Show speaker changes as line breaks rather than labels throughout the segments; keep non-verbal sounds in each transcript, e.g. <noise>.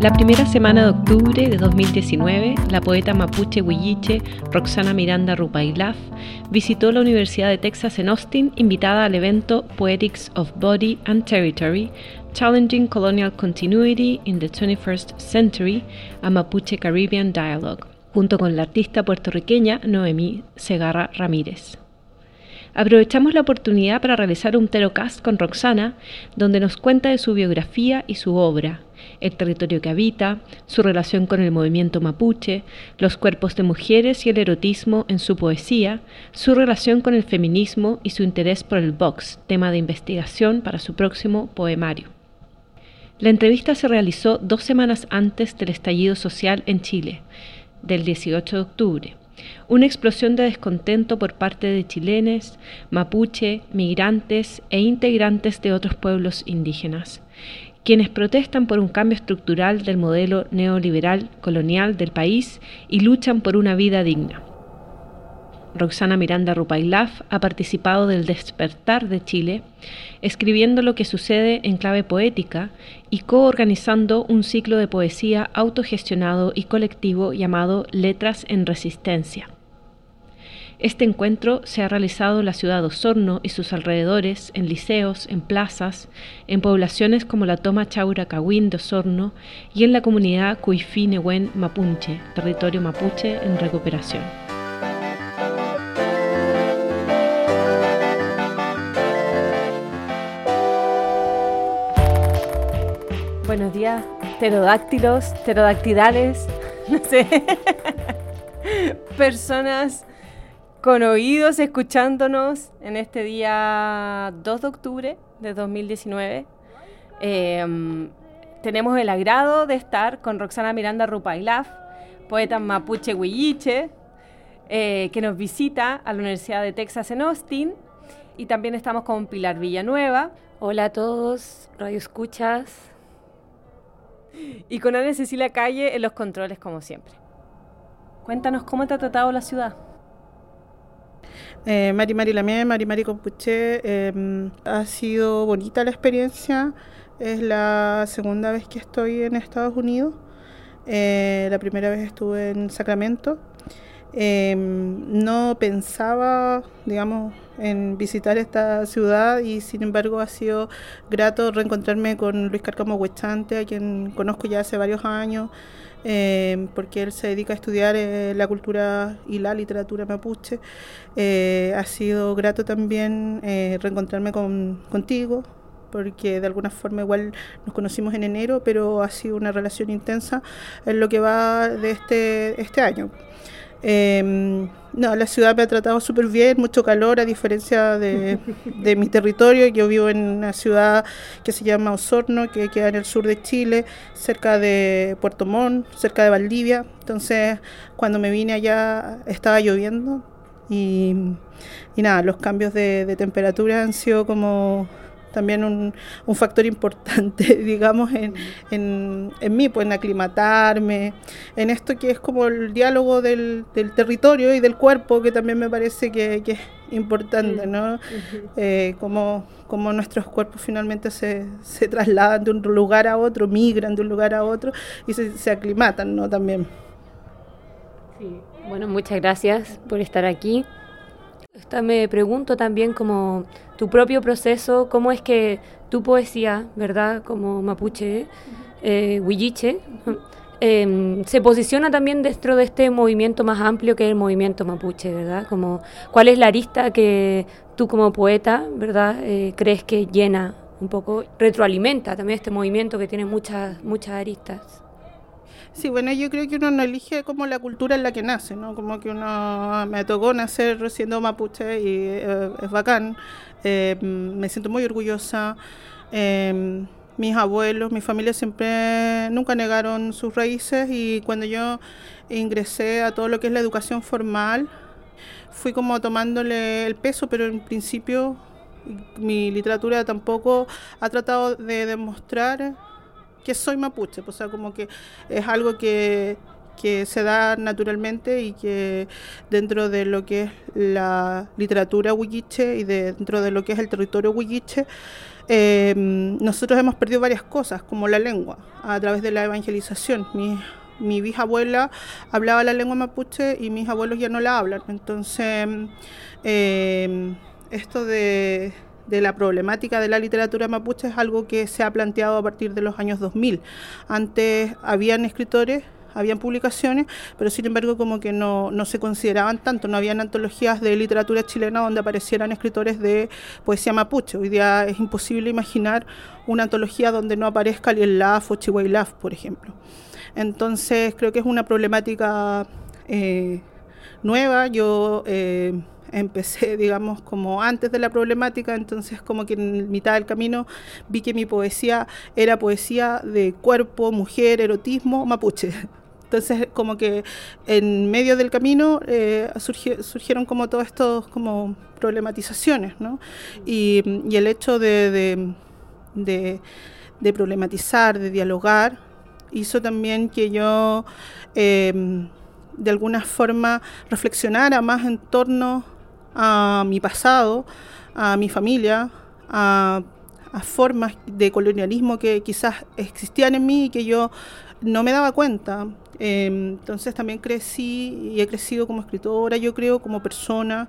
La primera semana de octubre de 2019, la poeta mapuche huilliche Roxana Miranda Rupailaf visitó la Universidad de Texas en Austin, invitada al evento Poetics of Body and Territory, Challenging Colonial Continuity in the 21st Century, a Mapuche Caribbean Dialogue, junto con la artista puertorriqueña Noemí Segarra Ramírez. Aprovechamos la oportunidad para realizar un Terocast con Roxana, donde nos cuenta de su biografía y su obra, el territorio que habita, su relación con el movimiento mapuche, los cuerpos de mujeres y el erotismo en su poesía, su relación con el feminismo y su interés por el box, tema de investigación para su próximo poemario. La entrevista se realizó dos semanas antes del estallido social en Chile, del 18 de octubre una explosión de descontento por parte de chilenes, mapuche, migrantes e integrantes de otros pueblos indígenas, quienes protestan por un cambio estructural del modelo neoliberal colonial del país y luchan por una vida digna. Roxana Miranda Rupailaf ha participado del Despertar de Chile, escribiendo lo que sucede en clave poética y coorganizando un ciclo de poesía autogestionado y colectivo llamado Letras en Resistencia. Este encuentro se ha realizado en la ciudad de Osorno y sus alrededores, en liceos, en plazas, en poblaciones como la Toma Chaura de Osorno y en la comunidad Cuifí Nehuen Mapunche, territorio mapuche en recuperación. Buenos días, pterodáctilos, pterodactidales, <laughs> no sé, personas con oídos escuchándonos en este día 2 de octubre de 2019. Em, tenemos el agrado de estar con Roxana Miranda Rupailaf, poeta mapuche huilliche, eh, que nos visita a la Universidad de Texas en Austin. Y también estamos con Pilar Villanueva.
Hola a todos, Radio Escuchas.
Y con Ana Cecilia Calle en los controles, como siempre. Cuéntanos cómo te ha tratado la ciudad.
Eh, Mari Mari Lamé, Mari Mari Compuche, em, ha sido bonita la experiencia. Es la segunda vez que estoy en Estados Unidos. Eh, la primera vez estuve en Sacramento. Em, no pensaba, digamos, en visitar esta ciudad y sin embargo ha sido grato reencontrarme con Luis Carcamo Huechante, a quien conozco ya hace varios años, em, porque él se dedica a estudiar eh, la cultura y la literatura mapuche. Eh, ha sido grato también eh, reencontrarme con, contigo, porque de alguna forma igual nos conocimos en enero, pero ha sido una relación intensa en lo que va de este, este año. Eh, no, la ciudad me ha tratado súper bien, mucho calor, a diferencia <laughs> de, mi territorio. Yo vivo en una ciudad que se llama Osorno, que queda en el sur de Chile, cerca de Puerto Montt, cerca de Valdivia. Entonces, cuando me vine allá estaba lloviendo y, nada, los cambios de temperatura han sido como también un, un factor importante, <laughs> digamos, en, en, en, mí, pues en aclimatarme, en esto que es como el diálogo del, del territorio y del cuerpo, que también me parece que, que es importante, ¿no? Eh, como, como, nuestros cuerpos finalmente se, se, trasladan de un lugar a otro, migran de un lugar a otro y se, se aclimatan, ¿no? También.
Sí. Bueno, muchas gracias por estar aquí. Esta me pregunto también como tu propio proceso, cómo es que tu poesía, ¿verdad? Como mapuche, eh, huilliche, <laughs> em, se posiciona también dentro de este movimiento más amplio que es el movimiento mapuche, ¿verdad? Como, ¿Cuál es la arista que tú como poeta, ¿verdad? Eh, crees que llena un poco, retroalimenta también este movimiento que tiene muchas, muchas aristas?
Sí, bueno, yo creo que uno no elige como la cultura en la que nace, ¿no? Como que uno me tocó nacer siendo mapuche y eh, es bacán. Eh, me siento muy orgullosa. Em, mis abuelos, mi familia siempre nunca negaron sus raíces y cuando yo ingresé a todo lo que es la educación formal, fui como tomándole el peso, pero en principio mi literatura tampoco ha tratado de demostrar que soy mapuche, o sea, como que es algo que, se da naturalmente y que dentro de lo que es la literatura huilliche y dentro de lo que es el territorio huilliche, eh, nosotros hemos perdido varias cosas, como la lengua, a través de la evangelización. Mi, mi bisabuela hablaba la lengua mapuche y mis abuelos ya no la hablan. Entonces, eh, esto de, de la problemática de la literatura mapuche es algo que se ha planteado a partir de los años 2000. Antes habían escritores habían publicaciones, pero sin embargo como que no, no se consideraban tanto, no habían antologías de literatura chilena donde aparecieran escritores de poesía mapuche. Hoy día es imposible imaginar una antología donde no aparezca Liel Laf o Chihuay Laf, por ejemplo. Entonces creo que es una problemática eh, nueva. Yo eh, empecé, <laughs> digamos, como antes de la problemática, entonces como que en mitad del camino vi que mi poesía era poesía de cuerpo, mujer, erotismo, mapuche. <laughs> Entonces, como que en medio del camino eh, surgieron como todas estas como problematizaciones, ¿no? Y, el hecho de, de, problematizar, de dialogar, hizo también que yo em, de alguna forma reflexionara más en torno a mi pasado, a mi familia, a, formas de colonialismo que quizás existían en mí y que yo no me daba cuenta. Em, entonces también crecí y he crecido como escritora, yo creo, como persona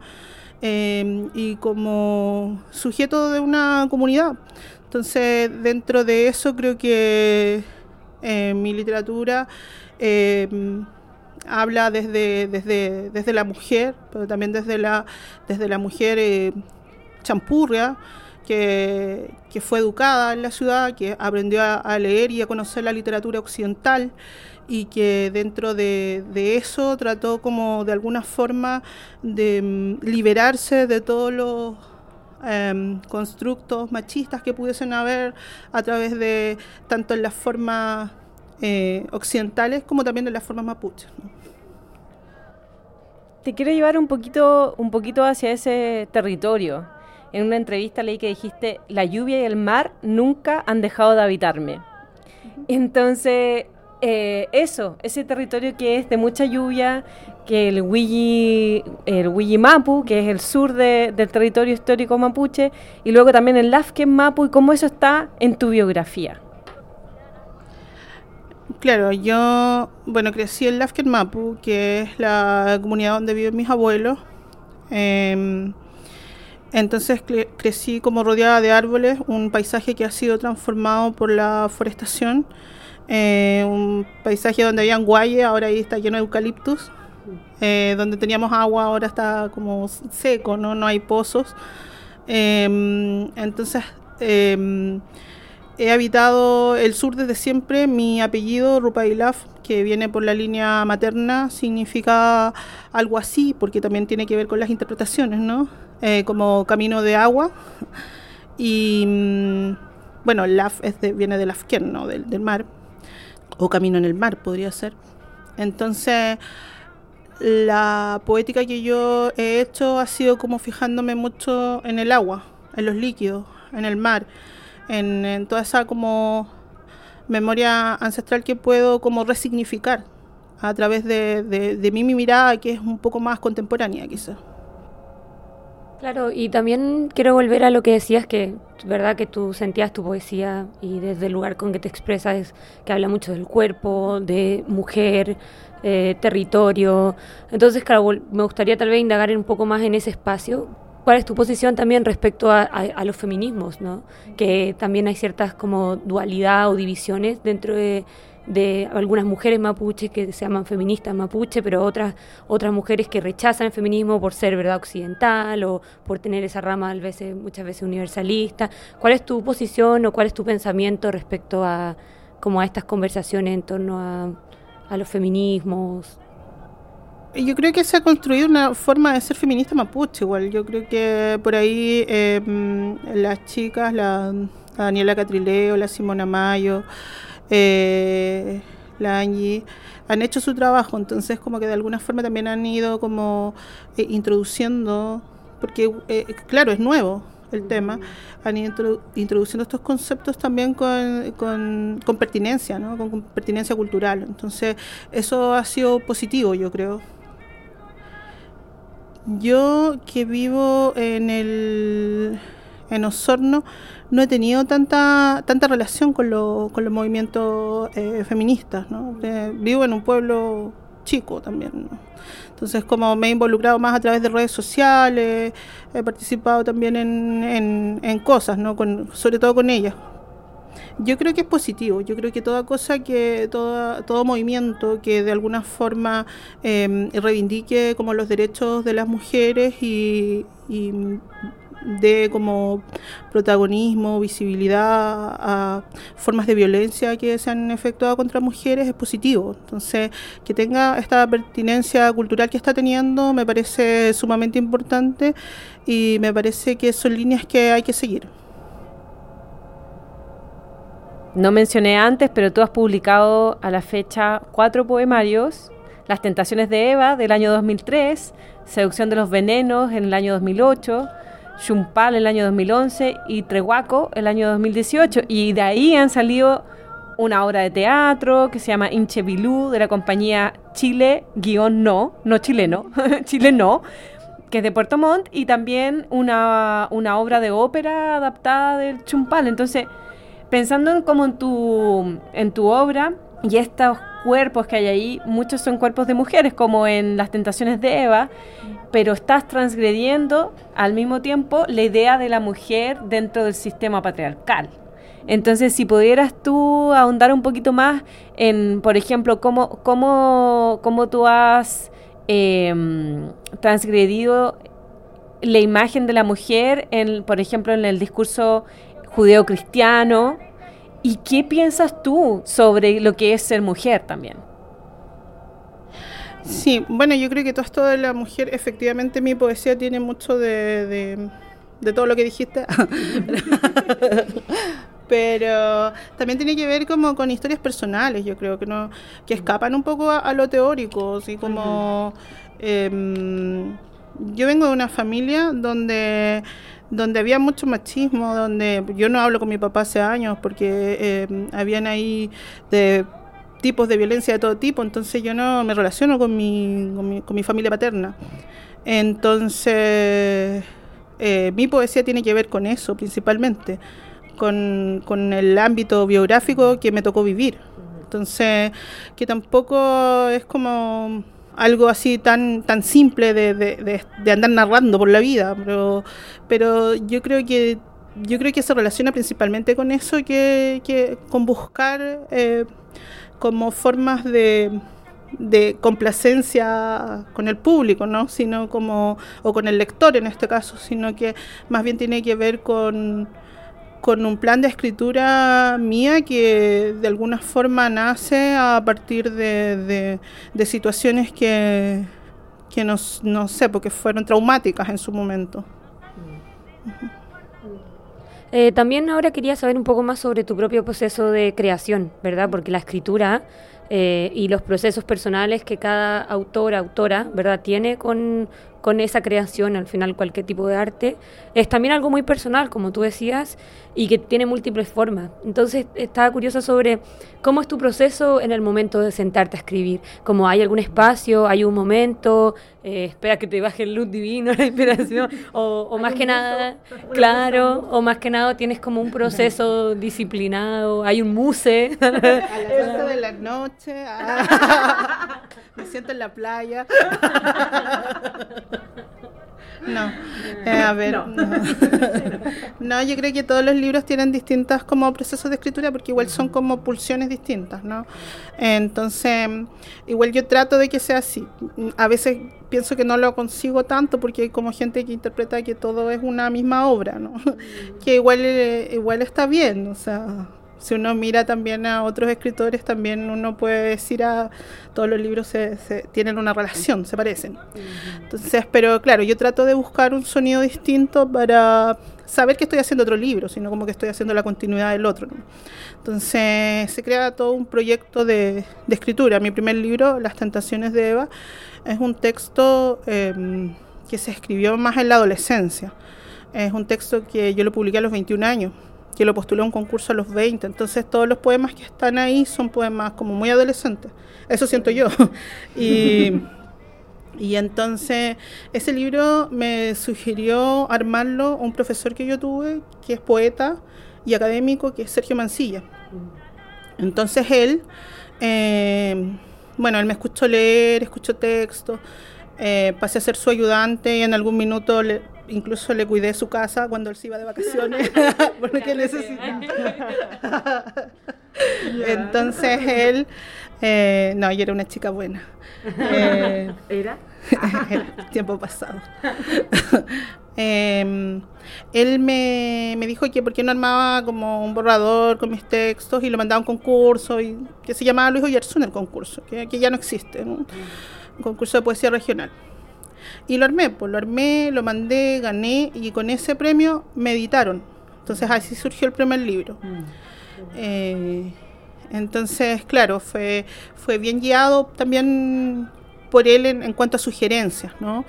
em, y como sujeto de una comunidad. Entonces dentro de eso creo que eh, mi literatura em, habla desde, desde, desde la mujer, pero también desde la, desde la mujer eh, champurria, que, que, fue educada en la ciudad, que aprendió a, leer y a conocer la literatura occidental y que dentro de, eso trató como de alguna forma de mm, liberarse de todos los em, constructos machistas que pudiesen haber a través de tanto en las formas eh, occidentales como también en las formas mapuches.
Te quiero llevar un poquito, un poquito hacia ese territorio. En una entrevista leí que dijiste, la lluvia y el mar nunca han dejado de habitarme. Entonces, eh, eso, ese territorio que es de mucha lluvia, que el Huilli, el Mapu, que es el sur del territorio histórico mapuche, y luego también el Lafken Mapu, y cómo eso está en tu biografía.
Claro, yo, bueno, crecí en Lafken Mapu, que es la comunidad donde viven mis abuelos. Em, entonces crecí como rodeada de árboles, un paisaje que ha sido transformado por la forestación eh, un paisaje donde había guayes, ahora ahí está lleno de eucaliptus, eh, donde teníamos agua, ahora está como seco, no, no hay pozos. Em, entonces, em, he habitado el sur desde siempre. Mi apellido, Rupailaf, que viene por la línea materna, significa algo así, porque también tiene que ver con las interpretaciones, ¿no? Eh, como camino de agua. Y mm, bueno, Laf es viene del Afken, ¿no? del mar o Camino en el Mar, podría ser. Entonces, la poética que yo he hecho ha sido como fijándome mucho en el agua, en los líquidos, en el mar, en, toda esa como memoria ancestral que puedo como resignificar a través de, de, de mi mirada que es un poco más contemporánea quizás.
Claro, y también quiero volver a lo que decías, que verdad que tú sentías tu poesía y desde el lugar con que te expresas, que habla mucho del cuerpo, de mujer, eh, territorio. Entonces, claro, me gustaría tal vez indagar un poco más en ese espacio. ¿Cuál es tu posición también respecto a, a los feminismos, ¿no? Que también hay ciertas como dualidad o divisiones dentro de algunas mujeres mapuches que se llaman feministas mapuche, pero otras, otras mujeres que rechazan el feminismo por ser verdad occidental o por tener esa rama veces, muchas veces universalista. ¿Cuál es tu posición o cuál es tu pensamiento respecto a, como a estas conversaciones en torno a, a los feminismos?
Yo creo que se ha construido una forma de ser feminista mapuche igual. Yo creo que por ahí em, las chicas, la, la Daniela Catrileo, la Simona Mayo, eh, la Angie, han hecho su trabajo, entonces como que de alguna forma también han ido como eh, introduciendo, porque eh, claro, es nuevo el tema, han ido introduciendo estos conceptos también con, con, con pertinencia, ¿no? con pertinencia cultural. Entonces, eso ha sido positivo, yo creo. Yo que vivo en el en Osorno, no he tenido tanta tanta relación con, con los movimientos eh, feministas. ¿no? Eh, vivo en un pueblo chico también. Entonces, como me he involucrado más a través de redes sociales, he participado también en, en, cosas, ¿no? Con, sobre todo con ellas. Yo creo que es positivo, yo creo que toda cosa que, toda, todo movimiento que de alguna forma em, reivindique como los derechos de las mujeres y, y de como protagonismo, visibilidad a formas de violencia que se han efectuado contra mujeres es positivo. Entonces, que tenga esta pertinencia cultural que está teniendo me parece sumamente importante y me parece que son líneas que hay que seguir.
No mencioné antes, pero tú has publicado a la fecha cuatro poemarios. Las tentaciones de Eva del año 2003, Seducción de los venenos en el año 2008, Chumpal el año 2011 y Trehuaco el año 2018. Y de ahí han salido una obra de teatro que se llama Inchevilú de la compañía Chile-No, no chileno, <laughs> Chile No, que es de Puerto Montt, y también una, una obra de ópera adaptada del Chumpal. Entonces, pensando en como en tu, en tu obra y estos cuerpos que hay ahí, muchos son cuerpos de mujeres, como en Las Tentaciones de Eva, pero estás transgrediendo al mismo tiempo la idea de la mujer dentro del sistema patriarcal. Entonces, si pudieras tú ahondar un poquito más en, por ejemplo, cómo, cómo, cómo tú has em, transgredido la imagen de la mujer, en, por ejemplo, en el discurso judeo-cristiano, ¿y qué piensas tú sobre lo que es ser mujer también?
Sí, bueno, yo creo que todo esto de la mujer, efectivamente mi poesía tiene mucho de, de, todo lo que dijiste. <laughs> pero también tiene que ver como con historias personales, yo creo que no que escapan un poco a, lo teórico, así como em, yo vengo de una familia donde donde había mucho machismo, donde yo no hablo con mi papá hace años porque em, habían ahí de tipos de violencia de todo tipo, entonces yo no me relaciono con mi, con mi, familia paterna. Entonces, eh, mi poesía tiene que ver con eso principalmente, con, con, el ámbito biográfico que me tocó vivir. Entonces, que tampoco es como algo así tan, tan simple de, de, de, andar narrando por la vida, pero, pero yo creo que yo creo que se relaciona principalmente con eso, que, que con buscar eh, como formas de, de complacencia con el público, ¿no? Sino como, o con el lector en este caso, sino que más bien tiene que ver con, con un plan de escritura mía que de alguna forma nace a partir de, de, situaciones que, que no, no, sé, porque fueron traumáticas en su momento.
Eh, también ahora quería saber un poco más sobre tu propio proceso de creación, ¿verdad? Porque la escritura eh, y los procesos personales que cada autor, autora, ¿verdad? Tiene con, con esa creación, al final cualquier tipo de arte, es también algo muy personal, como tú decías, y que tiene múltiples formas. Entonces estaba curiosa sobre cómo es tu proceso en el momento de sentarte a escribir, como hay algún espacio, hay un momento, eh, espera que te baje el luz divino, <laughs> la inspiración, o, más que nada, claro, o más que nada tienes como un proceso <laughs> disciplinado, hay un muse.
A las <laughs> de la noche, ah. me siento en la playa. No, eh, a ver, <laughs> no. yo creo que todos los libros tienen distintas como procesos de escritura porque igual son como pulsiones distintas, ¿no? Entonces, igual yo trato de que sea así. A veces pienso que no lo consigo tanto porque hay como gente que interpreta que todo es una misma obra, ¿no? Que igual, eh, igual está bien, o sea si uno mira también a otros escritores, también uno puede decir a todos los libros se, tienen una relación, se parecen. Entonces, pero claro, yo trato de buscar un sonido distinto para saber que estoy haciendo otro libro, sino como que estoy haciendo la continuidad del otro. Entonces, se crea todo un proyecto de, escritura. Mi primer libro, Las Tentaciones de Eva, es un texto em, que se escribió más en la adolescencia. Es un texto que yo lo publiqué a los 21 años que lo postulé a un concurso a los 20. Entonces todos los poemas que están ahí son poemas como muy adolescentes. Eso siento yo. <laughs> y, Y entonces ese libro me sugirió armarlo un profesor que yo tuve, que es poeta y académico, que es Sergio Mancilla. Entonces él, eh, bueno, él me escuchó leer, escuchó texto, eh, pasé a ser su ayudante y en algún minuto le, incluso le cuidé su casa cuando él se iba de vacaciones, <laughs> <laughs> porque necesitaba. <laughs> Entonces él, eh, no, ella era una chica buena.
Eh, ¿Era?
tiempo pasado. Em, él me, me, dijo que por qué no armaba como un borrador con mis textos y lo mandaba a un concurso y que se llamaba Luis Oyarzún el concurso, que, que ya no existe, un concurso de poesía regional. Y lo armé, pues lo armé, lo mandé, gané y con ese premio me editaron. Entonces así surgió el primer libro. Mm. Eh, entonces, claro, fue, fue bien guiado también por él en, cuanto a sugerencias, ¿no?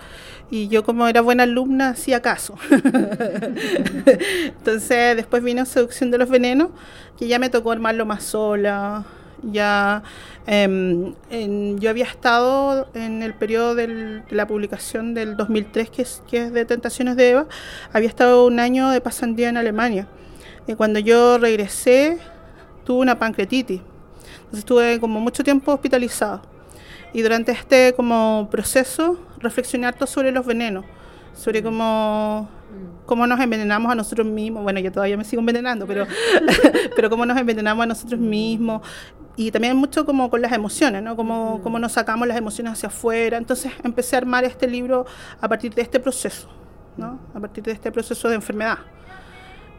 Y yo como era buena alumna hacía caso. <laughs> Entonces después vino Seducción de los Venenos, que ya me tocó armarlo más sola, ya em, yo había estado en el periodo de la publicación del 2003, que es, que es de Tentaciones de Eva, había estado un año de pasantía en Alemania. Y cuando yo regresé, tuve una pancreatitis. Entonces estuve como mucho tiempo hospitalizado. Y durante este como proceso reflexioné harto sobre los venenos, sobre cómo cómo nos envenenamos a nosotros mismos. Bueno, yo todavía me sigo envenenando, pero, <laughs> <laughs> pero cómo nos envenenamos a nosotros mismos. Y también mucho como con las emociones, ¿no? Cómo, cómo nos sacamos las emociones hacia afuera. Entonces empecé a armar este libro a partir de este proceso, ¿no? A partir de este proceso de enfermedad.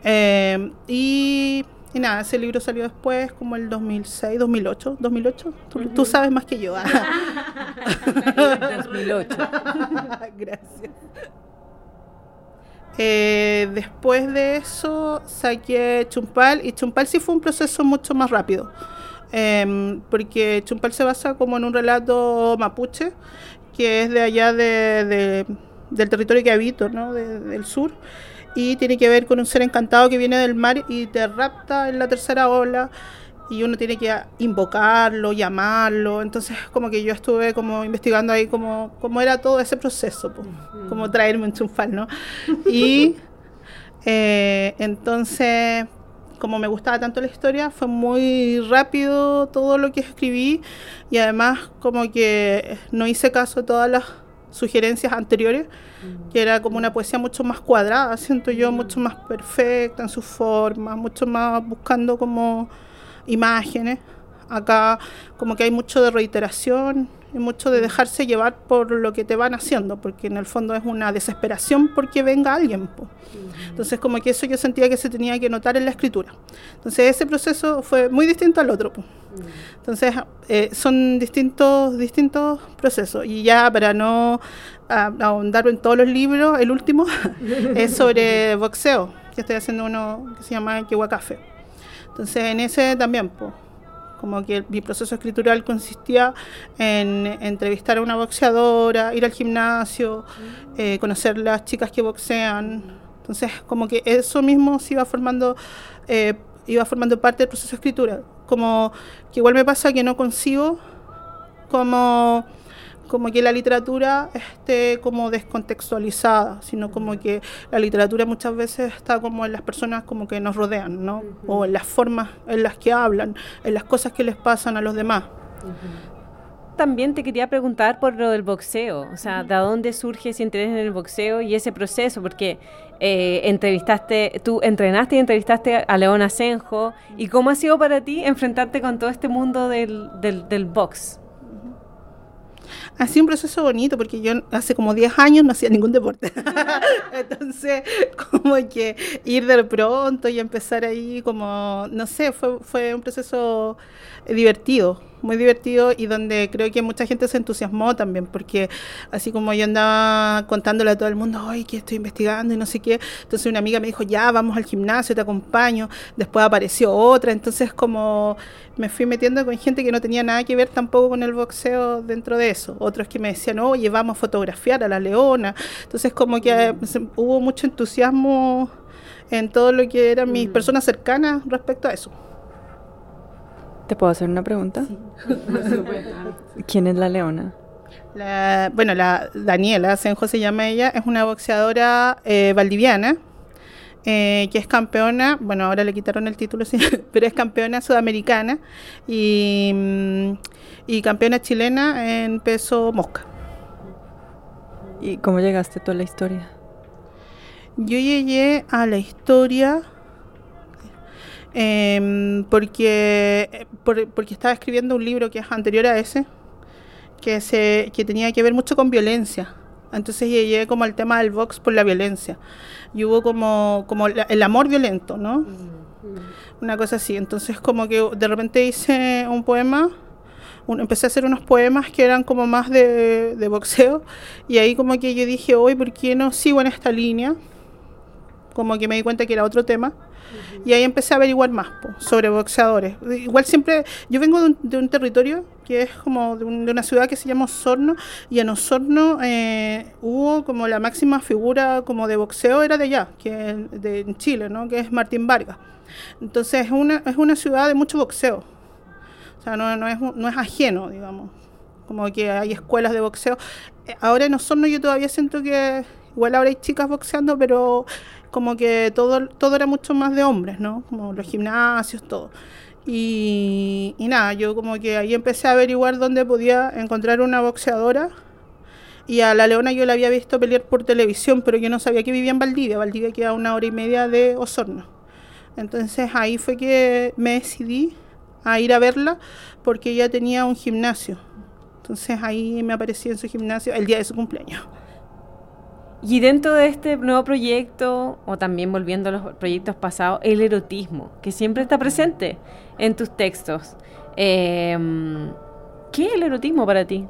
Eh, y, y, nada, ese libro salió después, como el 2006, 2008. 2008, tú, tú sabes más que yo. <laughs>
2008.
Gracias. Eh, después de eso saqué Chumpal y Chumpal sí fue un proceso mucho más rápido, em, porque Chumpal se basa como en un relato mapuche, que es de allá de, del territorio que habito, ¿no? del sur, y tiene que ver con un ser encantado que viene del mar y te rapta en la tercera ola y uno tiene que invocarlo, llamarlo. Entonces, como que yo estuve como investigando ahí cómo, cómo era todo ese proceso, pues, como traerme un chunfal, ¿no? Y <laughs> eh, entonces, como me gustaba tanto la historia, fue muy rápido todo lo que escribí y además como que no hice caso a todas las sugerencias anteriores, que era como una poesía mucho más cuadrada, siento yo, mucho más perfecta en su forma, mucho más buscando como imágenes. Acá como que hay mucho de reiteración y mucho de dejarse llevar por lo que te van haciendo, porque en el fondo es una desesperación porque venga alguien. Entonces como que eso yo sentía que se tenía que notar en la escritura. Entonces ese proceso fue muy distinto al otro. Entonces eh, son distintos, distintos procesos. Y ya para no ahondar en todos los libros, el último <laughs> es sobre boxeo, que estoy haciendo uno que se llama Café. Entonces, en ese también, pues, como que mi proceso escritural consistía en entrevistar a una boxeadora, ir al gimnasio, eh, conocer las chicas que boxean. Entonces, como que eso mismo se iba formando, eh, iba formando parte del proceso de. Como que igual me pasa que no consigo como como que la literatura esté como descontextualizada, sino como que la literatura muchas veces está como en las personas como que nos rodean, ¿no? O en las formas en las que hablan, en las cosas que les pasan a los demás.
También te quería preguntar por lo del boxeo, o sea, ¿de dónde surge ese interés en el boxeo y ese proceso? Porque eh, entrevistaste, tú entrenaste y entrevistaste a León Asenjo, ¿y cómo ha sido para ti enfrentarte con todo este mundo del, del, del box?
Ha sido un proceso bonito porque yo hace como 10 años no hacía ningún deporte. <laughs> Entonces, como que ir de pronto y empezar ahí como, no sé, fue, fue un proceso divertido muy divertido y donde creo que mucha gente se entusiasmó también, porque así como yo andaba contándole a todo el mundo, ay, que estoy investigando y no sé qué, entonces una amiga me dijo, ya, vamos al gimnasio, te acompaño, después apareció otra, entonces como me fui metiendo con gente que no tenía nada que ver tampoco con el boxeo dentro de eso, otros que me decían, oye, vamos a fotografiar a la leona, entonces como que hubo mucho entusiasmo en todo lo que eran mis mm. personas cercanas respecto a eso.
¿Te puedo hacer una pregunta? <laughs> ¿Quién es la leona?
bueno, la Daniela Senjo se llama ella, es una boxeadora eh, valdiviana. Eh, que es campeona, bueno, ahora le quitaron el título, <laughs> sí, pero es campeona sudamericana y, mm, y campeona chilena en peso mosca.
¿Y cómo llegaste tú a la historia?
Yo llegué a la historia em, porque, porque estaba escribiendo un libro que es anterior a ese, que, se, que tenía que ver mucho con violencia. Entonces llegué como al tema del box por la violencia. Y hubo como, como el amor violento, ¿no? Una cosa así. Entonces como que de repente hice un poema empecé a hacer unos poemas que eran como más de, boxeo y ahí como que yo dije, hoy, ¿por qué no sigo en esta línea? Como que me di cuenta que era otro tema. Y ahí empecé a averiguar más sobre boxeadores. Igual siempre, yo vengo de un, territorio que es como de, una ciudad que se llama Osorno, y en Osorno eh, hubo como la máxima figura como de boxeo era de allá, que de en Chile, ¿no? que es Martín Vargas. Entonces es una, es una ciudad de mucho boxeo. O sea, no, no, es, no es ajeno, digamos. Como que hay escuelas de boxeo. Eh, ahora en Osorno yo todavía siento que, igual ahora hay chicas boxeando, pero como que todo, todo era mucho más de hombres, ¿no? Como los gimnasios, todo. Y, nada, yo como que ahí empecé a averiguar dónde podía encontrar una boxeadora. Y a la Leona yo la había visto pelear por televisión, pero yo no sabía que vivía en Valdivia. Valdivia queda a una hora y media de Osorno. Entonces ahí fue que me decidí a ir a verla porque ella tenía un gimnasio. Entonces ahí me aparecí en su gimnasio el día de su cumpleaños.
Y dentro de este nuevo proyecto, o también volviendo a los proyectos pasados, el erotismo, que siempre está presente en tus textos. Em, ¿Qué es el erotismo para ti?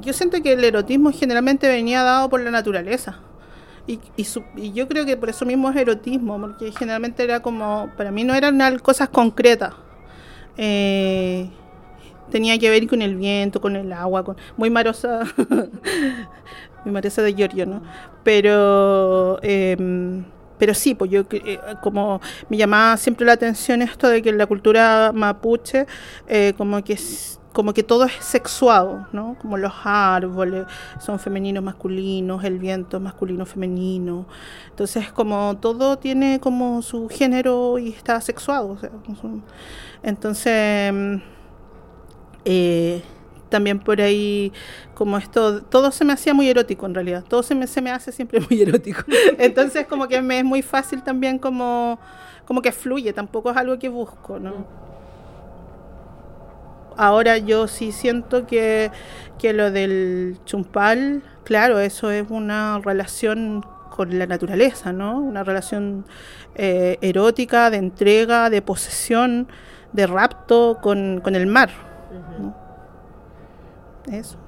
Yo siento que el erotismo generalmente venía dado por la naturaleza. Y, yo creo que por eso mismo es erotismo, porque generalmente era como, para mí no eran cosas concretas. Eh, tenía que ver con el viento, con el agua, con muy marosa, <laughs> muy marosa de Giorgio, ¿no? Pero, em, pero sí, pues yo eh, como me llamaba siempre la atención esto de que en la cultura mapuche, eh, como que como que todo es sexuado, ¿no? Como los árboles son femeninos, masculinos, el viento masculino, femenino. Entonces, como todo tiene como su género y está sexuado. entonces, eh, también por ahí, como esto, todo se me hacía muy erótico en realidad. Todo se me, se me hace siempre <laughs> muy erótico. Entonces, como que me es muy fácil también como, como que fluye, tampoco es algo que busco, ¿no? Ahora yo sí siento que, lo del chumpal, claro, eso es una relación con la naturaleza, ¿no? Una relación eh, erótica, de entrega, de posesión, de rapto con, el mar. Eso.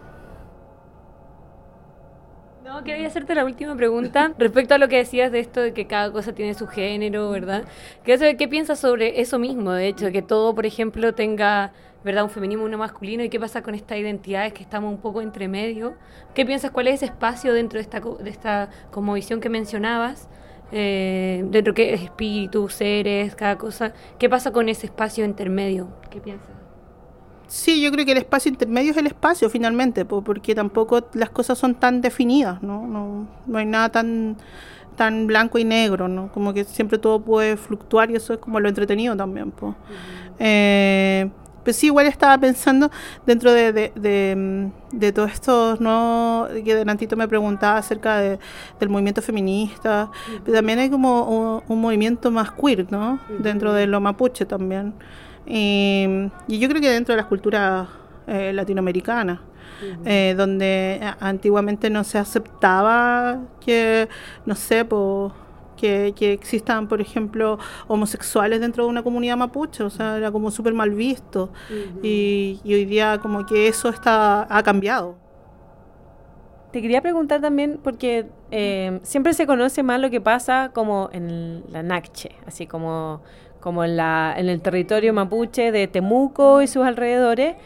No, quería hacerte la última pregunta <laughs> respecto a lo que decías de esto de que cada cosa tiene su género, ¿verdad? ¿Qué piensas sobre eso mismo, de hecho, que todo, por ejemplo, tenga ¿verdad? Un feminismo y uno masculino. ¿Y qué pasa con estas identidades que estamos un poco entre medio? ¿Qué piensas? ¿Cuál es ese espacio dentro de esta, de esta como visión que mencionabas? Eh, dentro que es espíritu, seres, cada cosa. ¿Qué pasa con ese espacio intermedio? ¿Qué piensas?
Sí, yo creo que el espacio intermedio es el espacio finalmente, porque tampoco las cosas son tan definidas, ¿no? No, no hay nada tan tan blanco y negro, ¿no? Como que siempre todo puede fluctuar y eso es como lo entretenido también, pues. Pues sí, igual estaba pensando dentro de, de, de, todo esto, ¿no? Que delantito me preguntaba acerca del movimiento feminista, pero también hay como un, movimiento más queer, ¿no? Dentro de lo mapuche también. Y, yo creo que dentro de las culturas eh, latinoamericanas. Eh, donde antiguamente no se aceptaba que, no sé, pues que, existan, por ejemplo, homosexuales dentro de una comunidad mapuche, o sea, era como súper mal visto. y, hoy día como que eso está ha cambiado.
Te quería preguntar también, porque eh, siempre se conoce más lo que pasa como en la Nache, así como, como en, la, en el territorio mapuche de Temuco y sus alrededores,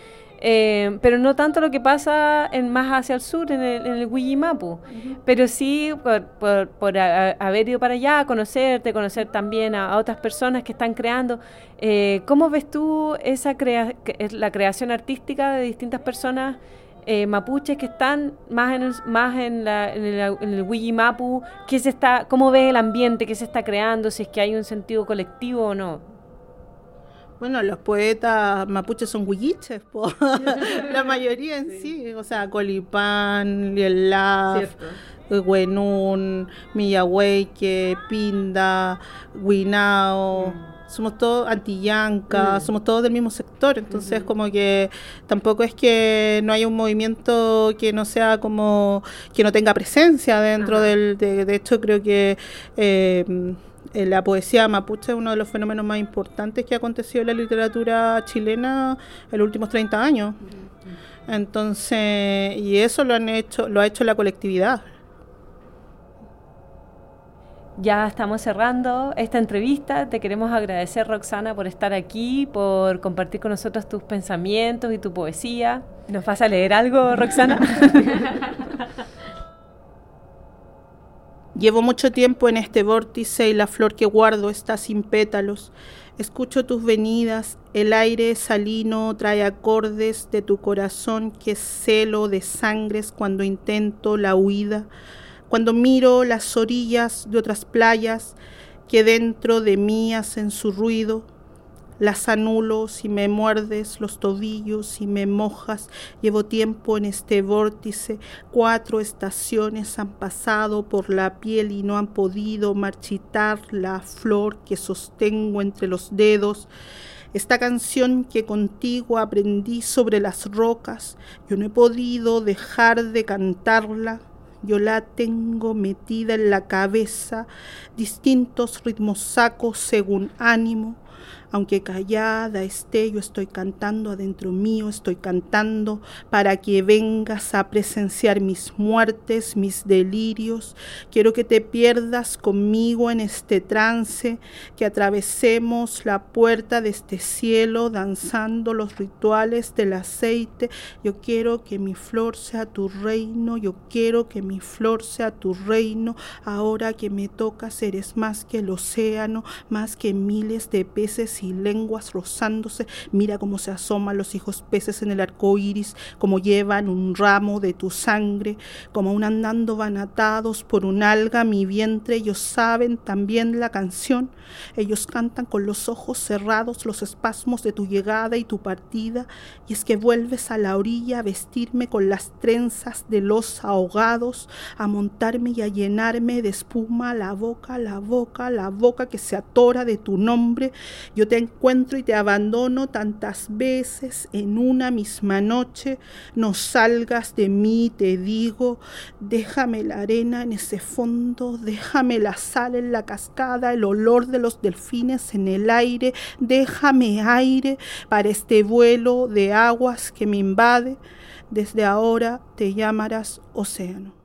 eh, pero no tanto lo que pasa en, más hacia el sur, en el, en el pero sí por, por, haber ido para allá, conocerte, conocer también a, otras personas que están creando. Eh, ¿Cómo ves tú esa crea la creación artística de distintas personas? Eh, mapuches que están más en el, más en, la, en el, en el ¿qué se está, ¿cómo ves el ambiente que se está creando? Si es que hay un sentido colectivo o no.
Bueno, los poetas mapuches son huilliches, <laughs> la mayoría en sí, o sea, Colipán, Lielaf, Huenún, Miyahueque, Pinda, Huinao. Mm. Somos todos antillanca, mm. somos todos del mismo sector, entonces como que tampoco es que no haya un movimiento que no sea como, que no tenga presencia dentro del, de, de hecho creo que eh, eh, la poesía mapuche es uno de los fenómenos más importantes que ha acontecido en la literatura chilena en los últimos 30 años. Entonces, y eso lo han hecho, lo ha hecho la colectividad.
Ya estamos cerrando esta entrevista. Te queremos agradecer, Roxana, por estar aquí, por compartir con nosotros tus pensamientos y tu poesía. ¿Nos vas a leer algo, Roxana? <laughs>
Llevo mucho tiempo en este vórtice y la flor que guardo está sin pétalos. Escucho tus venidas, el aire salino trae acordes de tu corazón que celo de sangres cuando intento la huida, cuando miro las orillas de otras playas que dentro de mí hacen su ruido, las anulo si me muerdes los tobillos y me mojas. Llevo tiempo en este vórtice. Cuatro estaciones han pasado por la piel y no han podido marchitar la flor que sostengo entre los dedos. Esta canción que contigo aprendí sobre las rocas, yo no he podido dejar de cantarla. Yo la tengo metida en la cabeza, distintos ritmos sacos según ánimo aunque callada esté, yo estoy cantando adentro mío, estoy cantando para que vengas a presenciar mis muertes, mis delirios. Quiero que te pierdas conmigo en este trance, que atravesemos la puerta de este cielo danzando los rituales del aceite. Yo quiero que mi flor sea tu reino, yo quiero que mi flor sea tu reino. Ahora que me tocas, eres más que el océano, más que miles de peces y lenguas rozándose. Mira cómo se asoman los hijos peces en el arco iris, como llevan un ramo de tu sangre, como aún andando van atados por un alga mi vientre. Ellos saben también la canción. Ellos cantan con los ojos cerrados los espasmos de tu llegada y tu partida. Y es que vuelves a la orilla a vestirme con las trenzas de los ahogados, a montarme y a llenarme de espuma la boca, la boca, la boca que se atora de tu nombre. Yo te encuentro y te abandono tantas veces en una misma noche. No salgas de mí, te digo, déjame la arena en ese fondo, déjame la sal en la cascada, el olor de los delfines en el aire, déjame aire para este vuelo de aguas que me invade. Desde ahora te llamarás océano.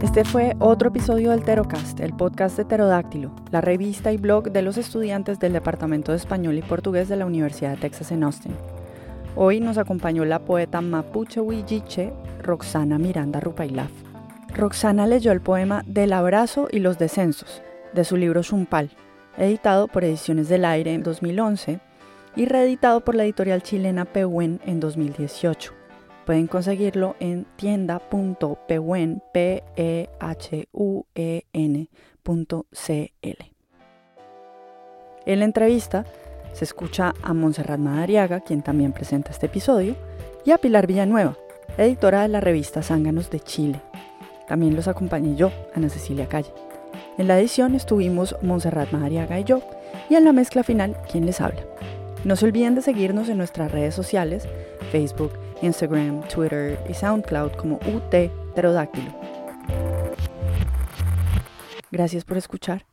Este fue otro episodio del Terocast, el podcast de Pterodáctilo, la revista y blog de los estudiantes del Departamento de Español y Portugués de la Universidad de Texas en Austin. Hoy nos acompañó la poeta mapuche huilliche Roxana Miranda Rupailaf. Roxana leyó el poema Del abrazo y los descensos, de su libro Zumpal, editado por Ediciones del Aire en 2011 y reeditado por la editorial chilena Pehuen en 2018. Pueden conseguirlo en tienda.pehuen.cl. En la entrevista se escucha a Montserrat Madariaga, quien también presenta este episodio, y a Pilar Villanueva, editora de la revista Zánganos de Chile. También los acompañé yo, Ana Cecilia Calle. En la edición estuvimos Montserrat Madariaga y yo, y en la mezcla final, quien les habla. No se olviden de seguirnos en nuestras redes sociales, Facebook, Instagram, Twitter y SoundCloud como UT Pterodáctilo. Gracias por escuchar.